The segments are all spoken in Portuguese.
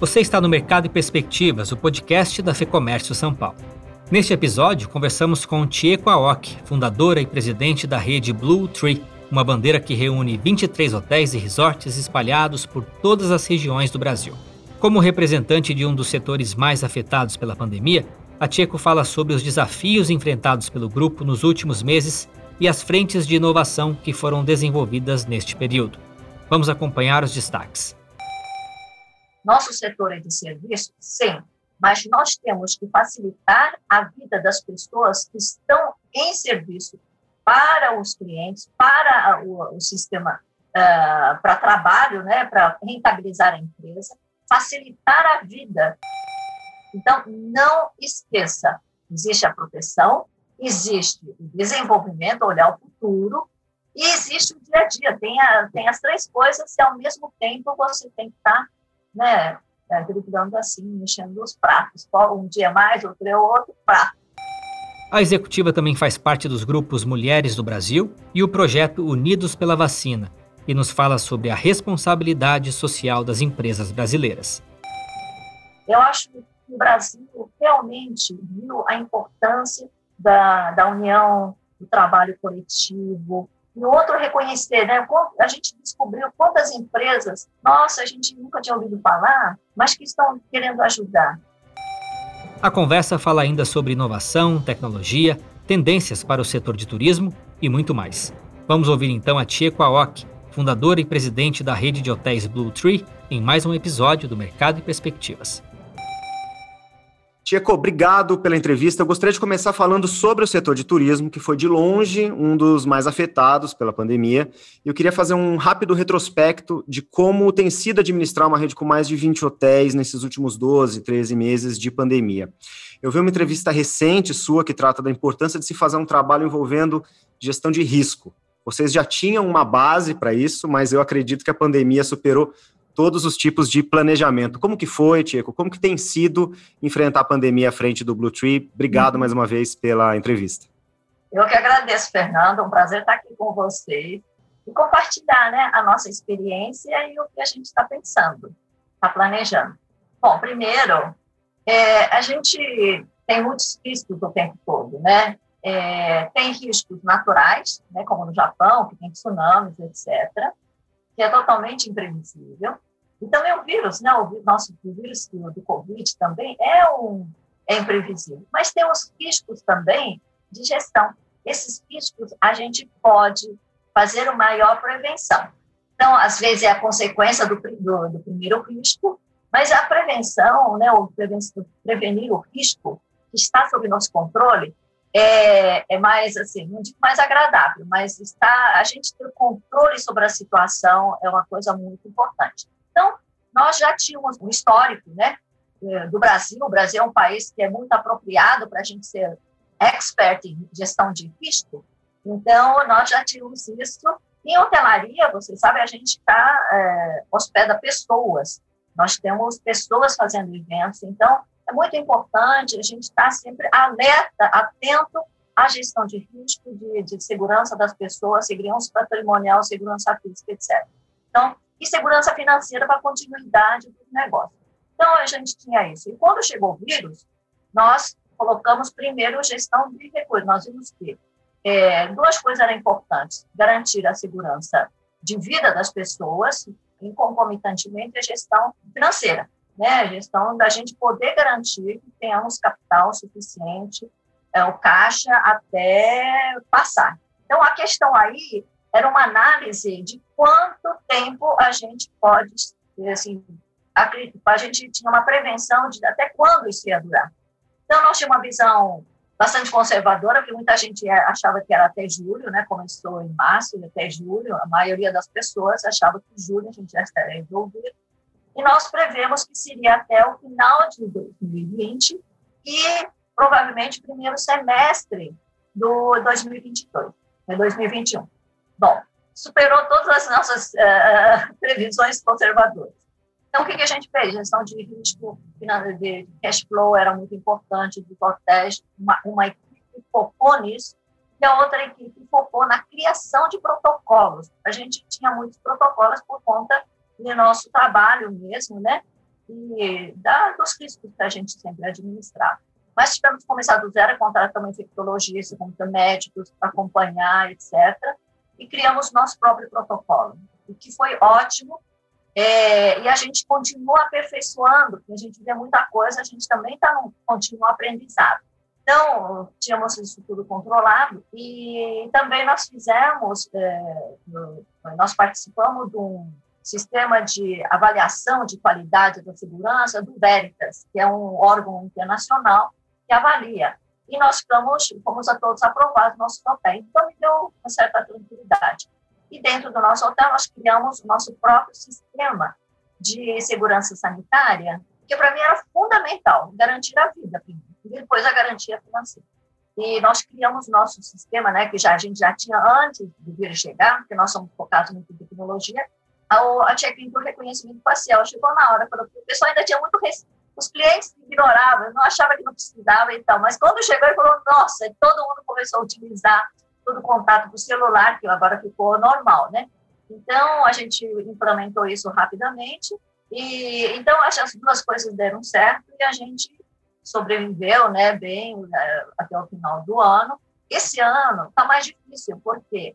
Você está no Mercado e Perspectivas, o podcast da FEComércio São Paulo. Neste episódio, conversamos com Tieko Aoki, fundadora e presidente da rede Blue Tree, uma bandeira que reúne 23 hotéis e resorts espalhados por todas as regiões do Brasil. Como representante de um dos setores mais afetados pela pandemia, a Tcheco fala sobre os desafios enfrentados pelo grupo nos últimos meses e as frentes de inovação que foram desenvolvidas neste período. Vamos acompanhar os destaques. Nosso setor é de serviço, sim, mas nós temos que facilitar a vida das pessoas que estão em serviço para os clientes, para o, o sistema uh, para trabalho, né, para rentabilizar a empresa, facilitar a vida. Então, não esqueça, existe a proteção, existe o desenvolvimento, olhar o futuro, e existe o dia a dia. Tem, a, tem as três coisas e, ao mesmo tempo, você tem que estar né, é, driblando assim, mexendo os pratos. Um dia mais, outro é outro prato. A executiva também faz parte dos grupos Mulheres do Brasil e o projeto Unidos pela Vacina, e nos fala sobre a responsabilidade social das empresas brasileiras. Eu acho que o Brasil realmente viu a importância da, da união, do trabalho coletivo, e outro reconhecer, né? A gente descobriu quantas empresas, nossa, a gente nunca tinha ouvido falar, mas que estão querendo ajudar. A conversa fala ainda sobre inovação, tecnologia, tendências para o setor de turismo e muito mais. Vamos ouvir então a Tieko Aoki, fundadora e presidente da rede de hotéis Blue Tree, em mais um episódio do Mercado e Perspectivas. Tieco, obrigado pela entrevista. Eu gostaria de começar falando sobre o setor de turismo, que foi de longe um dos mais afetados pela pandemia. Eu queria fazer um rápido retrospecto de como tem sido administrar uma rede com mais de 20 hotéis nesses últimos 12, 13 meses de pandemia. Eu vi uma entrevista recente sua que trata da importância de se fazer um trabalho envolvendo gestão de risco. Vocês já tinham uma base para isso, mas eu acredito que a pandemia superou todos os tipos de planejamento. Como que foi, Tico? Como que tem sido enfrentar a pandemia à frente do Blue Tree? Obrigado uhum. mais uma vez pela entrevista. Eu que agradeço, Fernando. Um prazer estar aqui com vocês e compartilhar né, a nossa experiência e o que a gente está pensando, está planejando. Bom, primeiro, é, a gente tem muitos riscos o tempo todo, né? É, tem riscos naturais, né, como no Japão, que tem tsunamis, etc., que é totalmente imprevisível. E também o vírus, né, o nosso vírus do, do Covid também é, um, é imprevisível. Mas tem os riscos também de gestão. Esses riscos a gente pode fazer uma maior prevenção. Então, às vezes, é a consequência do, do, do primeiro risco, mas a prevenção, né, o prevenir o risco que está sob nosso controle, é, é mais assim, não digo mais agradável, mas está a gente ter controle sobre a situação é uma coisa muito importante. Então, nós já tínhamos um histórico, né, é, do Brasil. O Brasil é um país que é muito apropriado para a gente ser expert em gestão de risco. Então, nós já tínhamos isso. Em hotelaria, você sabe, a gente está é, hospeda pessoas. Nós temos pessoas fazendo eventos. Então, é muito importante a gente estar sempre alerta, atento à gestão de risco, de, de segurança das pessoas, segurança patrimonial, segurança física, etc. Então, e segurança financeira para a continuidade do negócio. Então, a gente tinha isso. E quando chegou o vírus, nós colocamos primeiro gestão de recursos. Nós vimos que é, duas coisas eram importantes: garantir a segurança de vida das pessoas e, concomitantemente, a gestão financeira né, a gestão da gente poder garantir que tenhamos capital suficiente, é, o caixa até passar. Então, a questão aí era uma análise de quanto tempo a gente pode, assim, a, a gente tinha uma prevenção de até quando isso ia durar. Então, nós tínhamos uma visão bastante conservadora, porque muita gente achava que era até julho, né? Começou em março até julho, a maioria das pessoas achava que julho a gente já estaria resolvido e nós prevemos que seria até o final de 2020 e provavelmente primeiro semestre do 2022, 2021. Bom, superou todas as nossas uh, previsões conservadoras. Então, o que, que, a gente fez? Gestão de risco de cash flow era muito importante, de hotéis, uma, uma equipe focou nisso, e a outra equipe focou na criação de protocolos. A gente tinha muitos protocolos por conta no nosso trabalho mesmo, né? e da, dos riscos que a gente sempre administrar. Mas tivemos que começar do zero, contratar infectologistas, médicos, acompanhar, etc. E criamos nosso próprio protocolo, o que foi ótimo. É, e a gente continua aperfeiçoando, porque a gente vê muita coisa, a gente também está num contínuo aprendizado. Então, tínhamos isso tudo controlado e também nós fizemos, é, nós participamos de um sistema de avaliação de qualidade da segurança do Veritas, que é um órgão internacional que avalia. E nós fomos a todos aprovados no nosso papel. Então, me deu uma certa tranquilidade. E dentro do nosso hotel, nós criamos o nosso próprio sistema de segurança sanitária, que para mim era fundamental, garantir a vida primeiro, e depois a garantia financeira. E nós criamos nosso sistema, né, que já a gente já tinha antes de vir chegar, porque nós somos focados em tecnologia, a, check-in por reconhecimento facial chegou na hora, quando o pessoal ainda tinha muito os clientes ignoravam, não achava que não precisava e tal, mas quando chegou ele falou, nossa, todo mundo começou a utilizar todo o contato do celular, que agora ficou normal, né? Então, a gente implementou isso rapidamente, e então essas duas coisas deram certo e a gente sobreviveu, né, bem né, até o final do ano. Esse ano está mais difícil, porque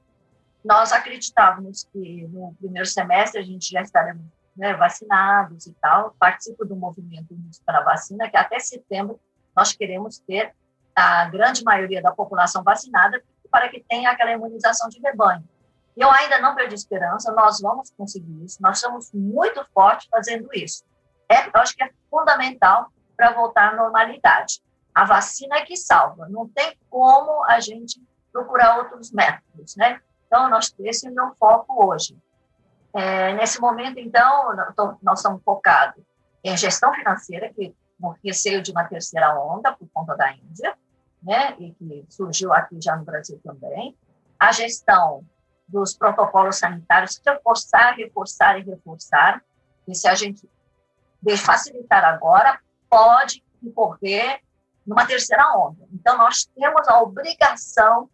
nós acreditávamos que no primeiro semestre a gente já estaria né, vacinados e tal. Participo do movimento para vacina, que até setembro nós queremos ter a grande maioria da população vacinada para que tenha aquela imunização de rebanho. Eu ainda não perdi esperança, nós vamos conseguir isso, nós somos muito fortes fazendo isso. É, eu acho que é fundamental para voltar à normalidade. A vacina é que salva, não tem como a gente procurar outros métodos, né? Então, nós, esse é o meu foco hoje. É, nesse momento, então, nós estamos focados em gestão financeira, que no receio de uma terceira onda por conta da Índia, né, e que surgiu aqui já no Brasil também, a gestão dos protocolos sanitários, reforçar, reforçar e reforçar, e se a gente facilitar agora, pode incorrer numa terceira onda. Então, nós temos a obrigação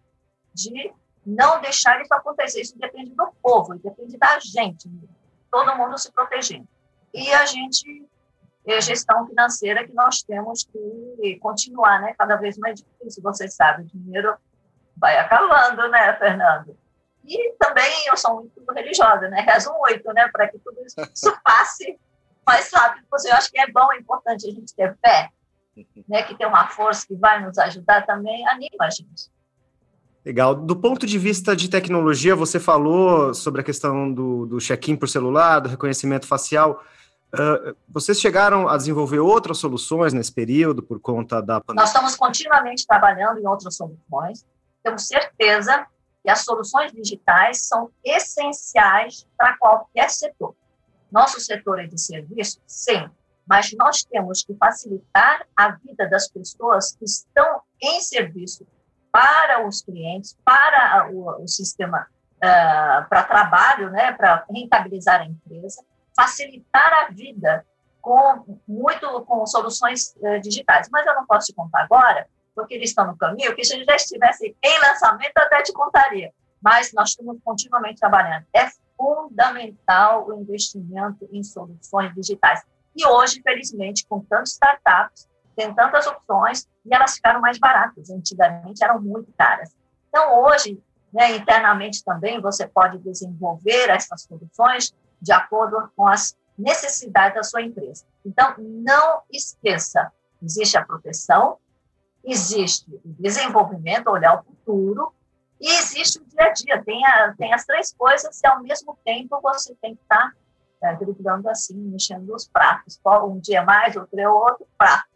de não deixar isso acontecer. Isso depende do povo, depende da gente, todo mundo se protegendo. E a gente, é gestão financeira que nós temos que continuar, né? Cada vez mais difícil, você sabe, o dinheiro vai acabando, né, Fernando? E também eu sou muito religiosa, né? Rezo muito, né, para que tudo isso passe mais rápido Eu acho que é bom, é importante a gente ter fé, né, que tem uma força que vai nos ajudar também, anima a gente. Legal. Do ponto de vista de tecnologia, você falou sobre a questão do, do check-in por celular, do reconhecimento facial. Uh, vocês chegaram a desenvolver outras soluções nesse período por conta da pandemia? Nós estamos continuamente trabalhando em outras soluções. Temos certeza que as soluções digitais são essenciais para qualquer setor. Nosso setor é de serviço, sim, mas nós temos que facilitar a vida das pessoas que estão em serviço para os clientes, para o, o sistema uh, para trabalho, né, para rentabilizar a empresa, facilitar a vida com muito com soluções uh, digitais. Mas eu não posso te contar agora, porque eles estão no caminho, que se gente já estivesse em lançamento, até te contaria. Mas nós estamos continuamente trabalhando. É fundamental o investimento em soluções digitais. E hoje, felizmente, com tantas startups, tem tantas opções e elas ficaram mais baratas. Antigamente eram muito caras. Então, hoje, né, internamente também, você pode desenvolver essas soluções de acordo com as necessidades da sua empresa. Então, não esqueça, existe a proteção, existe o desenvolvimento, olhar o futuro, e existe o dia a dia. Tem, a, tem as três coisas e, ao mesmo tempo, você tem que estar é, driblando assim, mexendo os pratos. Um dia mais, outro é outro prato.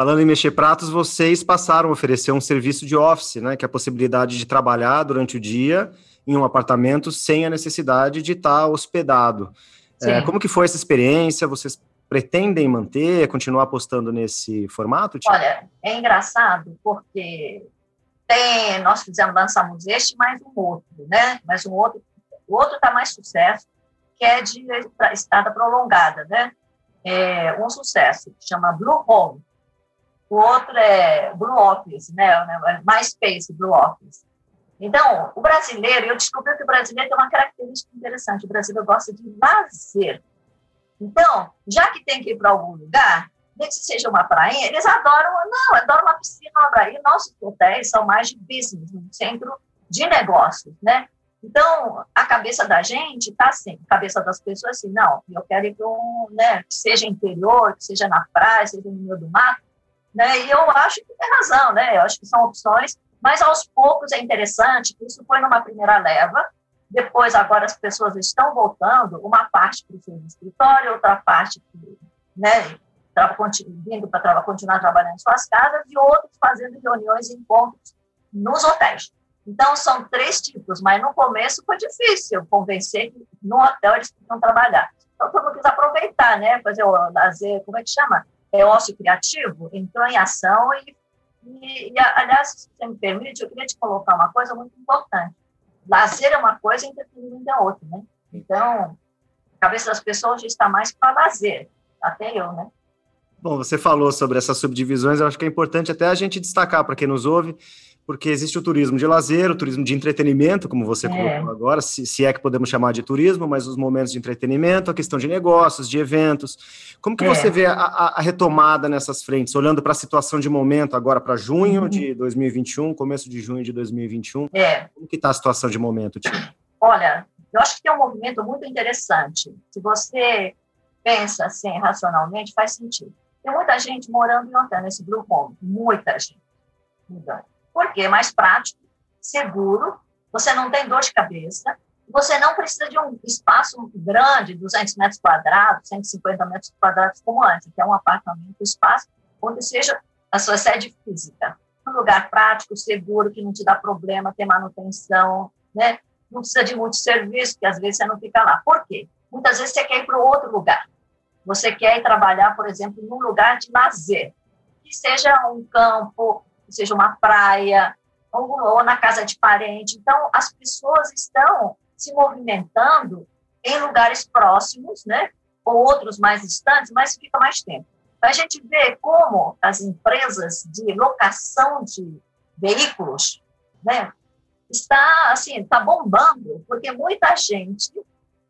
Falando em mexer pratos, vocês passaram a oferecer um serviço de office, né? Que é a possibilidade de trabalhar durante o dia em um apartamento sem a necessidade de estar hospedado. É, como que foi essa experiência? Vocês pretendem manter, continuar apostando nesse formato? Tipo? Olha, é engraçado porque tem, nós fizemos, lançamos este mais um outro, né? Mais um outro, o outro está mais sucesso, que é de estada prolongada, né? É um sucesso, que chama Blue Home o outro é Blue Office, né? É MySpace Blue Office. Então, o brasileiro, eu descobri que o brasileiro tem uma característica interessante. O brasileiro gosta de lazer. Então, já que tem que ir para algum lugar, nem que seja uma praia, eles adoram, não, adoram uma piscina, uma praia. Nossos hotéis são mais de business, um centro de negócios, né? Então, a cabeça da gente está assim, a cabeça das pessoas assim, não, eu quero ir para um, né, que seja interior, que seja na praia, seja no meio do mato, né? E eu acho que tem razão, né? Eu acho que são opções, mas aos poucos é interessante, que isso foi numa primeira leva, depois agora as pessoas estão voltando, uma parte para o escritório, outra parte, né, vindo para continuar trabalhando em suas casas, e outros fazendo reuniões e encontros nos hotéis. Então, são três tipos, mas no começo foi difícil convencer que no hotel eles podiam trabalhar. Então, todo mundo quis aproveitar, né? Fazer o lazer, como é que chama? É ócio criativo, entrou em ação e, e, e, aliás, se você me permite, eu queria te colocar uma coisa muito importante. Lazer é uma coisa e entretenimento é outra, né? Então, a cabeça das pessoas já está mais para lazer, até eu, né? Bom, você falou sobre essas subdivisões, eu acho que é importante até a gente destacar para quem nos ouve porque existe o turismo de lazer, o turismo de entretenimento, como você é. colocou agora, se, se, é que podemos chamar de turismo, mas os momentos de entretenimento, a questão de negócios, de eventos. Como que é. você vê a, a, retomada nessas frentes, olhando para a situação de momento agora para junho uhum. de 2021, começo de junho de 2021? É. Como que está a situação de momento, Tia? Olha, eu acho que tem um movimento muito interessante. Se você pensa assim racionalmente, faz sentido. Tem muita gente morando em hotel nesse Blue Home, muita gente mudando porque é mais prático, seguro, você não tem dor de cabeça, você não precisa de um espaço grande, 200 metros quadrados, 150 metros quadrados como antes, que é um apartamento, espaço onde seja a sua sede física. Um lugar prático, seguro, que não te dá problema, tem manutenção, né? não precisa de muito serviço, que às vezes você não fica lá. Por quê? Muitas vezes você quer ir para outro lugar. Você quer ir trabalhar, por exemplo, num lugar de lazer, que seja um campo, seja uma praia, ou, ou na casa de parente. Então, as pessoas estão se movimentando em lugares próximos, né? ou outros mais distantes, mas fica mais tempo. A gente vê como as empresas de locação de veículos, né, está assim, está bombando, porque muita gente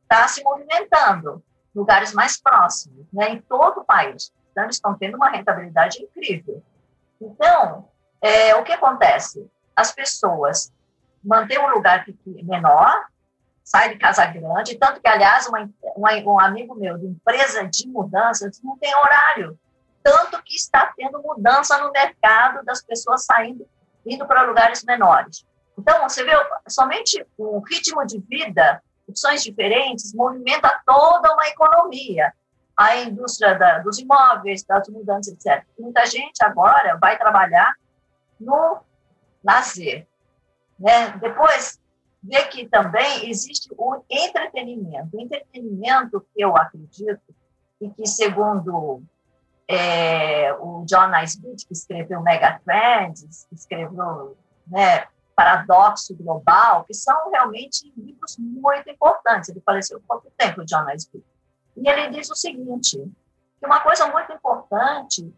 está se movimentando lugares mais próximos, né, em todo o país. Então, eles estão tendo uma rentabilidade incrível. Então, é, o que acontece? As pessoas mantêm um lugar menor, sai de casa grande, tanto que, aliás, uma, uma, um amigo meu de empresa de mudanças não tem horário, tanto que está tendo mudança no mercado das pessoas saindo, indo para lugares menores. Então, você vê, somente o ritmo de vida, opções diferentes, movimenta toda uma economia. A indústria da, dos imóveis, das mudanças, etc. Muita gente agora vai trabalhar no lazer. Né? Depois, ver que também existe o entretenimento. O entretenimento eu acredito, e que segundo é, o John Naisbitt, que escreveu Megatrends, que escreveu né, Paradoxo Global, que são realmente livros muito importantes. Ele faleceu há pouco tempo, o John Naisbitt. E ele diz o seguinte, que uma coisa muito importante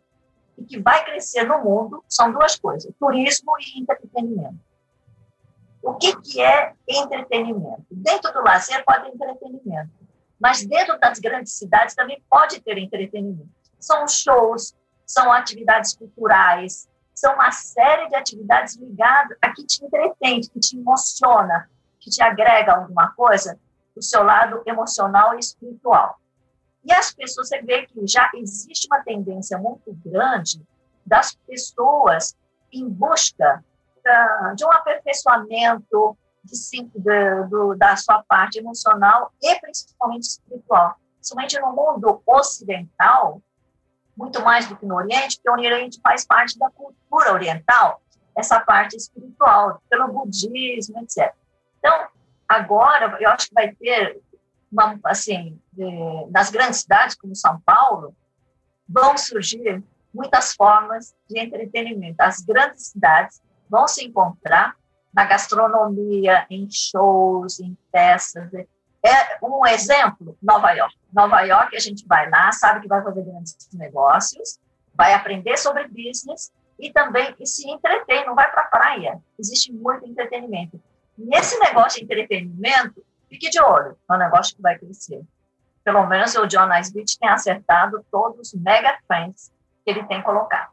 e que vai crescer no mundo são duas coisas: turismo e entretenimento. O que, que é entretenimento? Dentro do lazer pode ter entretenimento, mas dentro das grandes cidades também pode ter entretenimento. São shows, são atividades culturais, são uma série de atividades ligadas a que te entretém, que te emociona, que te agrega alguma coisa do seu lado emocional e espiritual. E as pessoas, você vê que já existe uma tendência muito grande das pessoas em busca uh, de um aperfeiçoamento de, de, do, da sua parte emocional e principalmente espiritual. Principalmente no mundo ocidental, muito mais do que no Oriente, porque o Oriente faz parte da cultura oriental, essa parte espiritual, pelo budismo, etc. Então, agora, eu acho que vai ter assim, de, nas grandes cidades como São Paulo, vão surgir muitas formas de entretenimento. As grandes cidades vão se encontrar na gastronomia, em shows, em peças. É um exemplo, Nova York. Nova York, a gente vai lá, sabe que vai fazer grandes negócios, vai aprender sobre business e também e se entretém, não vai para a praia. Existe muito entretenimento. Nesse negócio de entretenimento, Fique de olho, é um negócio que vai crescer. pelo menos o John Naisbitt tem acertado todos os mega trends que ele tem colocado.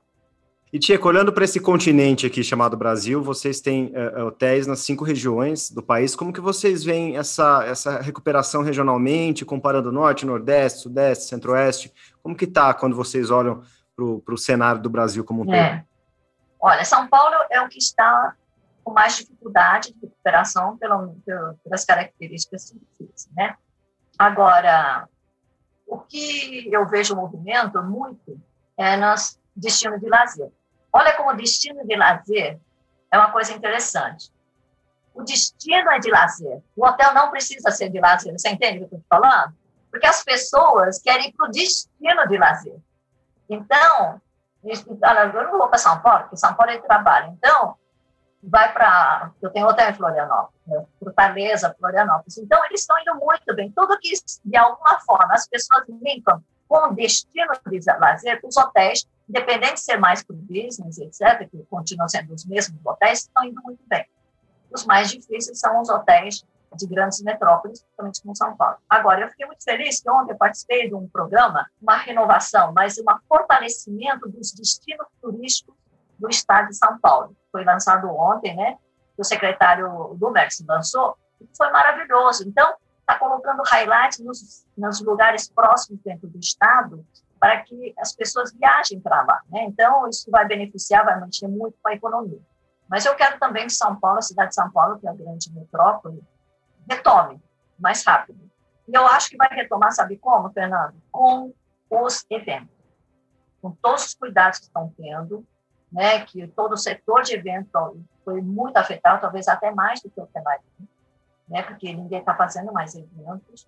E, Tia, olhando para esse continente aqui chamado Brasil, vocês têm uh, hotéis nas cinco regiões do país. Como que vocês veem essa, essa recuperação regionalmente, comparando Norte, Nordeste, Sudeste, Centro-Oeste? Como que está quando vocês olham para o cenário do Brasil como um é. todo? Olha, São Paulo é o que está com mais dificuldade de recuperação pelas características físicas, né? Agora, o que eu vejo o movimento muito é nos destino de lazer. Olha como o destino de lazer é uma coisa interessante. O destino é de lazer. O hotel não precisa ser de lazer. Você entende o que eu estou falando? Porque as pessoas querem ir para o destino de lazer. Então, eu não vou para São Paulo, porque São Paulo é trabalho. Então, vai para. Eu tenho hotel em Florianópolis, né? Fortaleza, Florianópolis. Então, eles estão indo muito bem. Tudo que, de alguma forma, as pessoas linkam com destino de lazer, os hotéis independente de ser mais para o business, etc., que continuam sendo os mesmos hotéis, estão indo muito bem. Os mais difíceis são os hotéis de grandes metrópoles, principalmente como São Paulo. Agora, eu fiquei muito feliz que ontem eu participei de um programa, uma renovação, mas um fortalecimento dos destinos turísticos do estado de São Paulo. Foi lançado ontem, né? O secretário do MERS lançou, foi maravilhoso. Então, está colocando highlights nos, nos lugares próximos dentro do estado para que as pessoas viajem para lá. Né? Então, isso vai beneficiar, vai manter muito com a economia. Mas eu quero também que São Paulo, a cidade de São Paulo, que é a grande metrópole, retome mais rápido. E eu acho que vai retomar, sabe como, Fernando? Com os eventos. Com todos os cuidados que estão tendo, né, que todo o setor de eventos foi muito afetado, talvez até mais do que o cenário, né, porque ninguém está fazendo mais eventos.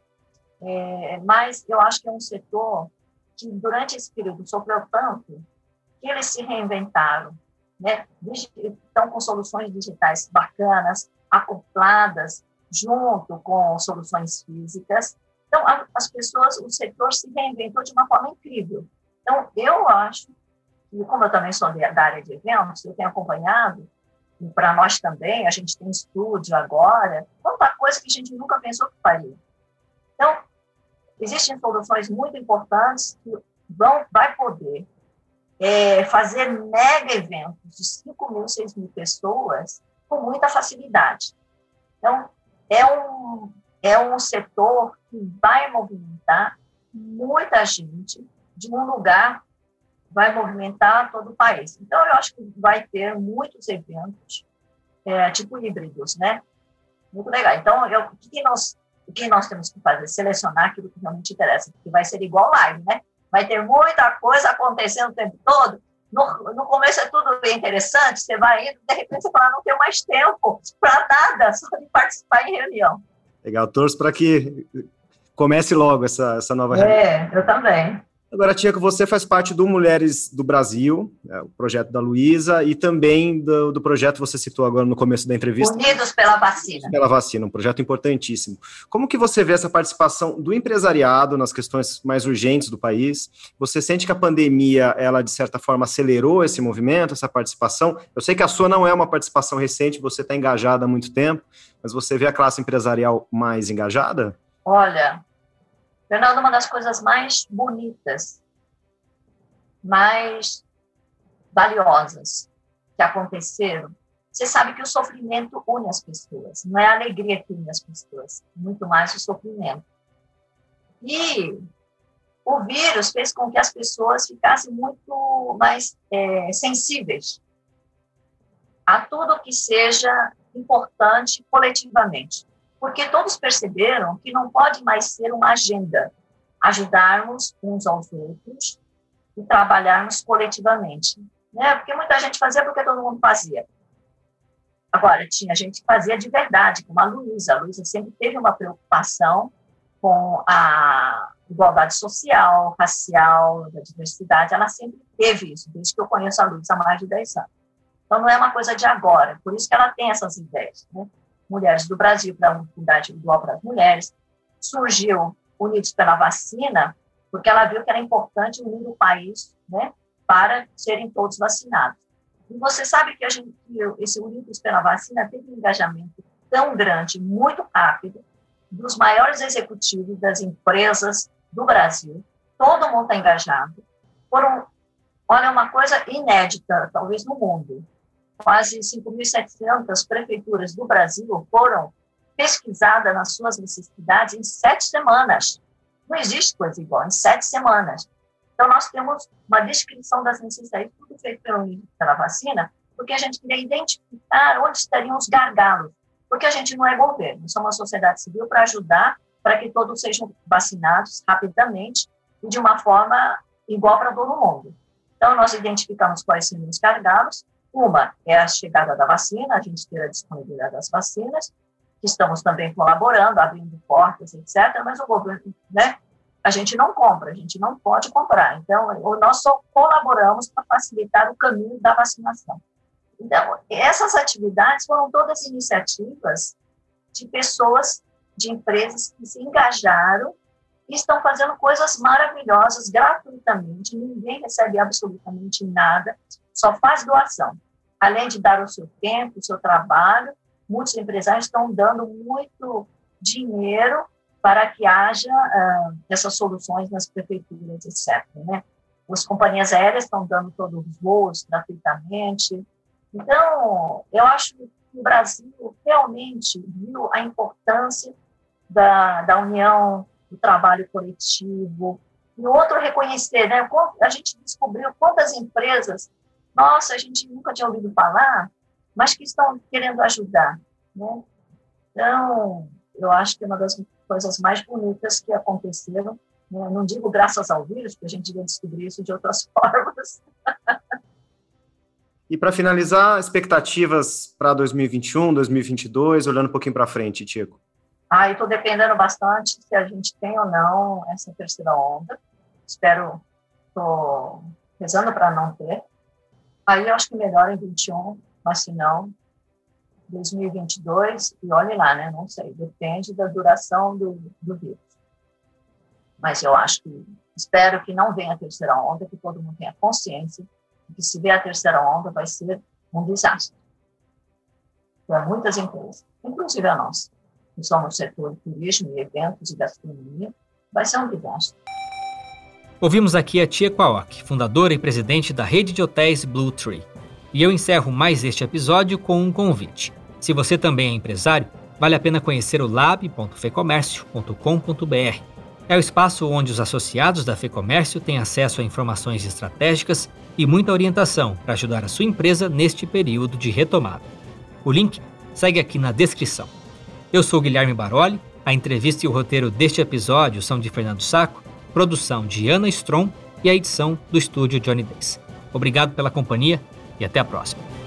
É, mas eu acho que é um setor que durante esse período sofreu tanto que eles se reinventaram, né? Estão com soluções digitais bacanas, acopladas junto com soluções físicas. Então, as pessoas, o setor se reinventou de uma forma incrível. Então, eu acho, e como eu também sou da área de eventos, eu tenho acompanhado, e para nós também, a gente tem estúdio agora, quanta coisa que a gente nunca pensou que faria. Então, existem soluções muito importantes que vão, vai poder é, fazer mega eventos de 5 mil, 6 mil pessoas com muita facilidade. Então, é um, é um setor que vai movimentar muita gente de um lugar, vai movimentar todo o país. Então, eu acho que vai ter muitos eventos, é, tipo híbridos, né? Muito legal. Então, eu, o que nós o que nós temos que fazer? Selecionar aquilo que realmente interessa, porque vai ser igual live, né? Vai ter muita coisa acontecendo o tempo todo. No, no começo é tudo bem interessante, você vai indo, de repente você fala, não tenho mais tempo para nada, só de participar em reunião. Legal, torço para que comece logo essa, essa nova reunião. É, eu também. Agora, Tia, que você faz parte do Mulheres do Brasil, é, o projeto da Luísa, e também do, do, projeto você citou agora no começo da entrevista. Unidos pela vacina. Pela vacina, um projeto importantíssimo. Como que você vê essa participação do empresariado nas questões mais urgentes do país? Você sente que a pandemia, ela de certa forma acelerou esse movimento, essa participação? Eu sei que a sua não é uma participação recente, você está engajada há muito tempo, mas você vê a classe empresarial mais engajada? Olha, Fernando, uma das coisas mais bonitas, mais valiosas que aconteceram, você sabe que o sofrimento une as pessoas, não é a alegria que une as pessoas, muito mais o sofrimento. E o vírus fez com que as pessoas ficassem muito mais é, sensíveis a tudo que seja importante coletivamente porque todos perceberam que não pode mais ser uma agenda ajudarmos uns aos outros e trabalharmos coletivamente. Né? Porque muita gente fazia porque todo mundo fazia. Agora, tinha gente que fazia de verdade, como a Luísa. A Luísa sempre teve uma preocupação com a igualdade social, racial, da diversidade. Ela sempre teve isso, desde que eu conheço a Luísa há mais de 10 anos. Então, não é uma coisa de agora, por isso que ela tem essas ideias. Né? Mulheres do Brasil para a Unidade Igual para as Mulheres, surgiu Unidos pela Vacina, porque ela viu que era importante unir o país né, para serem todos vacinados. E você sabe que a gente, esse Unidos pela Vacina teve um engajamento tão grande, muito rápido, dos maiores executivos das empresas do Brasil, todo mundo está engajado, foram, olha, uma coisa inédita, talvez no mundo, quase 5.700 prefeituras do Brasil foram pesquisadas nas suas necessidades em sete semanas. Não existe coisa igual, em sete semanas. Então, nós temos uma descrição das necessidades, tudo feito pelo, pela vacina, porque a gente queria identificar onde estariam os gargalos, porque a gente não é governo, somos uma sociedade civil para ajudar para que todos sejam vacinados rapidamente e de uma forma igual para todo mundo. Então, nós identificamos quais seriam os gargalos. Uma é a chegada da vacina, a gente ter a disponibilidade das vacinas, que estamos também colaborando, abrindo portas, etc., mas o governo, né, a gente não compra, a gente não pode comprar. Então, nós só colaboramos para facilitar o caminho da vacinação. Então, essas atividades foram todas iniciativas de pessoas, de empresas que se engajaram e estão fazendo coisas maravilhosas gratuitamente. Ninguém recebe absolutamente nada, só faz doação. Além de dar o seu tempo, o seu trabalho, muitos empresários estão dando muito dinheiro para que haja uh, essas soluções nas prefeituras, etc. Né? As companhias aéreas estão dando todos os voos gratuitamente, então, eu acho que o Brasil realmente viu a importância da, da união, do trabalho coletivo, e outro reconhecer, né? A gente descobriu quantas empresas, nossa, a gente nunca tinha ouvido falar, mas que estão querendo ajudar, né? Então, eu acho que é uma das coisas mais bonitas que aconteceram, né? não digo graças ao vírus, porque a gente ia descobrir isso de outras formas, E para finalizar, expectativas para 2021, 2022, olhando um pouquinho para frente, Tico. Ah, estou dependendo bastante se a gente tem ou não essa terceira onda. Espero, estou rezando para não ter. Aí eu acho que melhor em 21, mas se não, 2022, e olhe lá, né? Não sei, depende da duração do, do vírus. Mas eu acho que, espero que não venha a terceira onda, que todo mundo tenha consciência que se vier a terceira onda vai ser um desastre para muitas empresas, inclusive a nossa, que somos setor de turismo e eventos e gastronomia, vai ser um desastre. Ouvimos aqui a Tia Kwawak, fundadora e presidente da rede de hotéis Blue Tree. E eu encerro mais este episódio com um convite. Se você também é empresário, vale a pena conhecer o lab.fecomércio.com.br é o espaço onde os associados da FEComércio têm acesso a informações estratégicas e muita orientação para ajudar a sua empresa neste período de retomada. O link segue aqui na descrição. Eu sou Guilherme Baroli, a entrevista e o roteiro deste episódio são de Fernando Saco, produção de Ana Strom e a edição do estúdio Johnny Days. Obrigado pela companhia e até a próxima.